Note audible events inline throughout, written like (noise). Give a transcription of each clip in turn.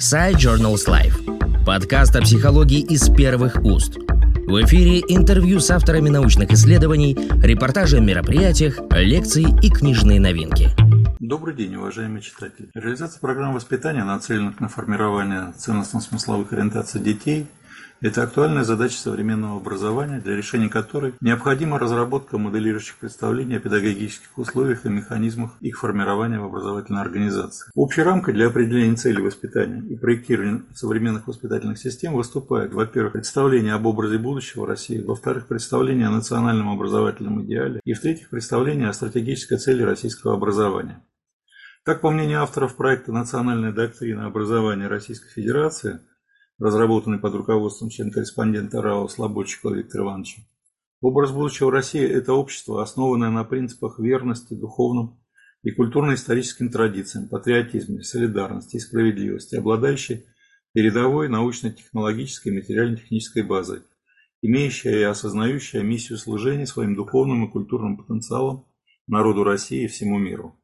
Side Journals Life. Подкаст о психологии из первых уст. В эфире интервью с авторами научных исследований, репортажи о мероприятиях, лекции и книжные новинки. Добрый день, уважаемые читатели. Реализация программ воспитания, нацеленных на формирование ценностно-смысловых ориентаций детей – это актуальная задача современного образования, для решения которой необходима разработка моделирующих представлений о педагогических условиях и механизмах их формирования в образовательной организации. Общей рамкой для определения целей воспитания и проектирования современных воспитательных систем выступает, во-первых, представление об образе будущего России, во-вторых, представление о национальном образовательном идеале и, в-третьих, представление о стратегической цели российского образования. Так, по мнению авторов проекта «Национальная доктрина образования Российской Федерации», разработанный под руководством члена-корреспондента РАО Слободчикова Виктора Ивановича. Образ будущего России – это общество, основанное на принципах верности духовным и культурно-историческим традициям, патриотизме, солидарности и справедливости, обладающее передовой научно-технологической и материально-технической базой, имеющая и осознающая миссию служения своим духовным и культурным потенциалом народу России и всему миру.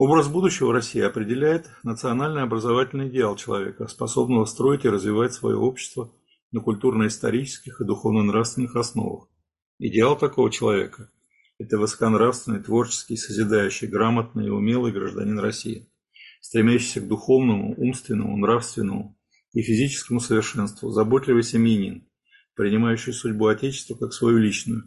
Образ будущего России определяет национальный образовательный идеал человека, способного строить и развивать свое общество на культурно-исторических и духовно-нравственных основах. Идеал такого человека – это высоконравственный, творческий, созидающий, грамотный и умелый гражданин России, стремящийся к духовному, умственному, нравственному и физическому совершенству, заботливый семьянин, принимающий судьбу Отечества как свою личную,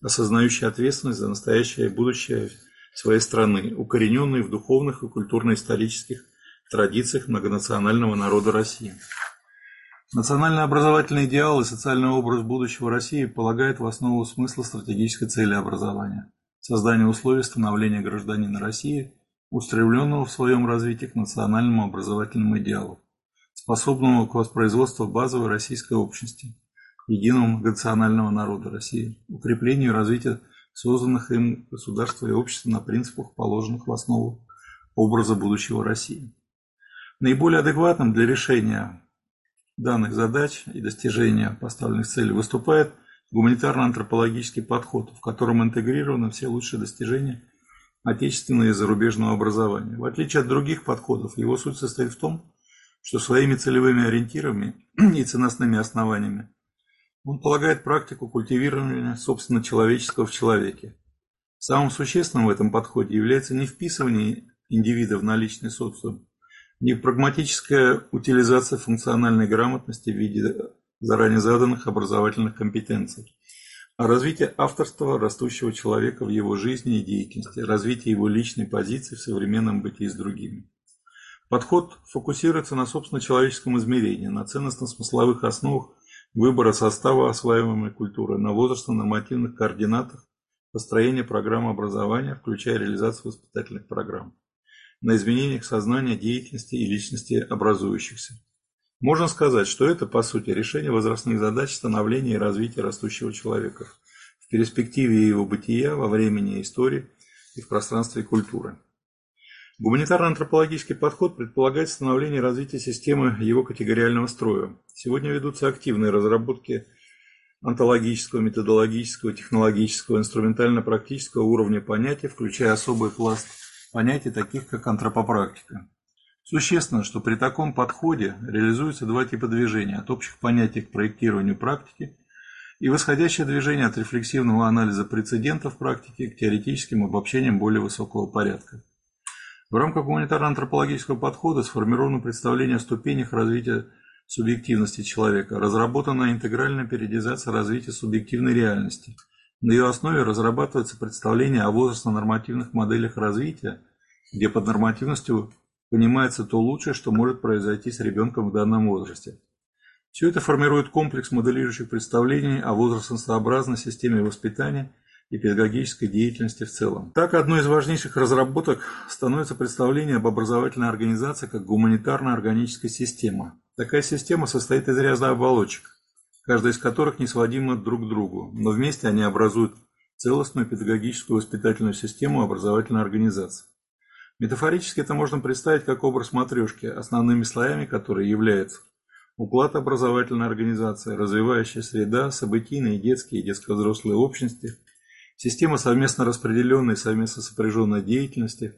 осознающий ответственность за настоящее и будущее своей страны, укорененные в духовных и культурно-исторических традициях многонационального народа России. Национальный образовательный идеал и социальный образ будущего России полагают в основу смысла стратегической цели образования – создание условий становления гражданина России, устремленного в своем развитии к национальному образовательному идеалу, способному к воспроизводству базовой российской общности, единого многонационального народа России, укреплению и развитию созданных им государства и общества на принципах, положенных в основу образа будущего России. Наиболее адекватным для решения данных задач и достижения поставленных целей выступает гуманитарно-антропологический подход, в котором интегрированы все лучшие достижения отечественного и зарубежного образования. В отличие от других подходов, его суть состоит в том, что своими целевыми ориентирами (clears throat) и ценностными основаниями он полагает практику культивирования собственно человеческого в человеке. Самым существенным в этом подходе является не вписывание индивида в наличный социум, не прагматическая утилизация функциональной грамотности в виде заранее заданных образовательных компетенций, а развитие авторства растущего человека в его жизни и деятельности, развитие его личной позиции в современном бытии с другими. Подход фокусируется на собственно человеческом измерении, на ценностно-смысловых основах выбора состава осваиваемой культуры, на возрастно-нормативных координатах построения программы образования, включая реализацию воспитательных программ, на изменениях сознания, деятельности и личности образующихся. Можно сказать, что это, по сути, решение возрастных задач становления и развития растущего человека в перспективе его бытия во времени и истории и в пространстве культуры. Гуманитарно-антропологический подход предполагает становление и развитие системы его категориального строя. Сегодня ведутся активные разработки онтологического, методологического, технологического, инструментально-практического уровня понятий, включая особый пласт понятий, таких как антропопрактика. Существенно, что при таком подходе реализуются два типа движения – от общих понятий к проектированию практики и восходящее движение от рефлексивного анализа прецедентов практики к теоретическим обобщениям более высокого порядка. В рамках гуманитарно-антропологического подхода сформировано представление о ступенях развития субъективности человека, разработана интегральная периодизация развития субъективной реальности. На ее основе разрабатывается представление о возрастно-нормативных моделях развития, где под нормативностью понимается то лучшее, что может произойти с ребенком в данном возрасте. Все это формирует комплекс моделирующих представлений о возрастосообразной системе воспитания – и педагогической деятельности в целом. Так, одной из важнейших разработок становится представление об образовательной организации как гуманитарно-органической системы. Такая система состоит из ряда оболочек, каждая из которых не сводима друг к другу, но вместе они образуют целостную педагогическую воспитательную систему образовательной организации. Метафорически это можно представить как образ матрешки, основными слоями которой являются уклад образовательной организации, развивающая среда, событийные, детские и детско-взрослые общности – Система совместно распределенной и совместно сопряженной деятельности,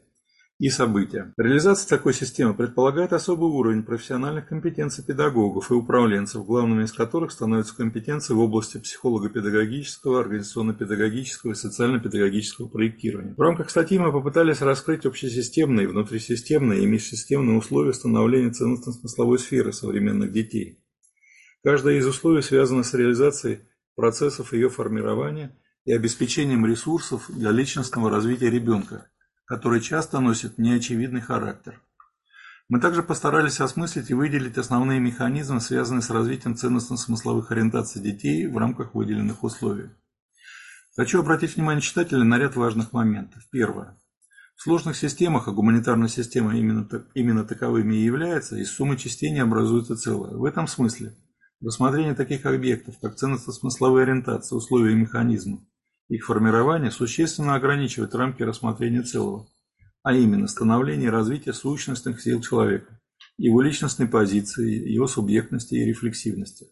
и события. Реализация такой системы предполагает особый уровень профессиональных компетенций педагогов и управленцев, главными из которых становятся компетенции в области психолого-педагогического, организационно-педагогического и социально-педагогического проектирования. В рамках статьи мы попытались раскрыть общесистемные, внутрисистемные и межсистемные условия становления ценностно-смысловой сферы современных детей. Каждое из условий связано с реализацией процессов ее формирования и обеспечением ресурсов для личностного развития ребенка, который часто носит неочевидный характер. Мы также постарались осмыслить и выделить основные механизмы, связанные с развитием ценностно-смысловых ориентаций детей в рамках выделенных условий. Хочу обратить внимание читателя на ряд важных моментов. Первое. В сложных системах, а гуманитарная система именно, именно таковыми и является, из суммы частей не образуется целое. В этом смысле рассмотрение таких объектов, как ценностно-смысловые ориентации, условия и механизмы, их формирование существенно ограничивает рамки рассмотрения целого, а именно становление и развитие сущностных сил человека, его личностной позиции, его субъектности и рефлексивности.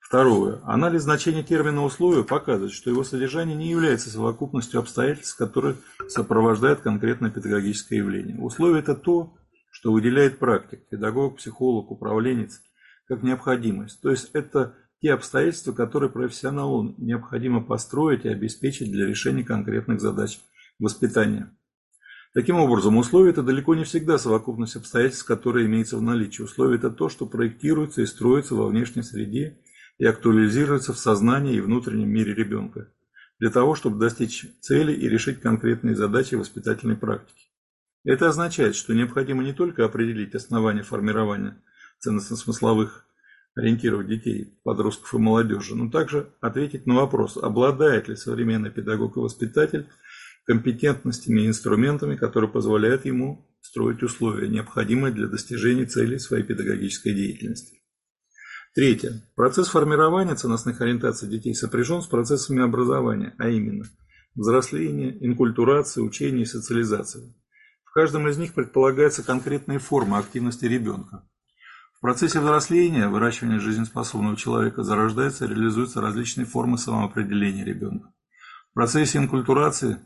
Второе. Анализ значения термина условия показывает, что его содержание не является совокупностью обстоятельств, которые сопровождают конкретное педагогическое явление. Условие – это то, что выделяет практик, педагог, психолог, управленец, как необходимость. То есть это те обстоятельства, которые профессионалу необходимо построить и обеспечить для решения конкретных задач воспитания. Таким образом, условия – это далеко не всегда совокупность обстоятельств, которые имеются в наличии. Условия – это то, что проектируется и строится во внешней среде и актуализируется в сознании и внутреннем мире ребенка, для того, чтобы достичь цели и решить конкретные задачи воспитательной практики. Это означает, что необходимо не только определить основания формирования ценностно-смысловых ориентировать детей, подростков и молодежи, но также ответить на вопрос, обладает ли современный педагог и воспитатель компетентностями и инструментами, которые позволяют ему строить условия, необходимые для достижения целей своей педагогической деятельности. Третье. Процесс формирования ценностных ориентаций детей сопряжен с процессами образования, а именно взросления, инкультурации, учения и социализации. В каждом из них предполагается конкретные формы активности ребенка, в процессе взросления, выращивания жизнеспособного человека зарождаются и реализуются различные формы самоопределения ребенка. В процессе инкультурации,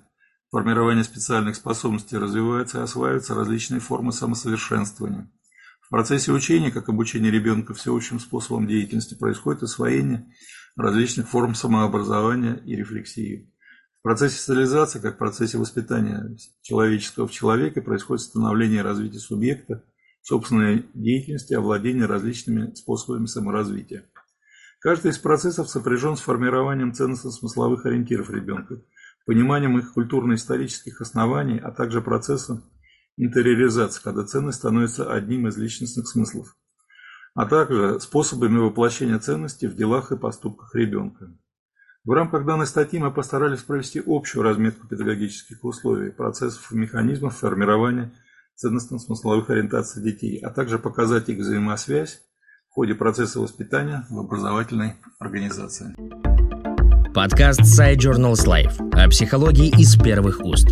формирования специальных способностей развиваются и осваиваются различные формы самосовершенствования. В процессе учения, как обучение ребенка всеобщим способом деятельности, происходит освоение различных форм самообразования и рефлексии. В процессе социализации, как в процессе воспитания человеческого в человеке, происходит становление и развитие субъекта, собственной деятельности, овладения различными способами саморазвития. Каждый из процессов сопряжен с формированием ценностно-смысловых ориентиров ребенка, пониманием их культурно-исторических оснований, а также процессом интериоризации, когда ценность становится одним из личностных смыслов, а также способами воплощения ценностей в делах и поступках ребенка. В рамках данной статьи мы постарались провести общую разметку педагогических условий, процессов и механизмов формирования ценностно-смысловых ориентаций детей, а также показать их взаимосвязь в ходе процесса воспитания в образовательной организации. Подкаст Side Journals Life о психологии из первых уст.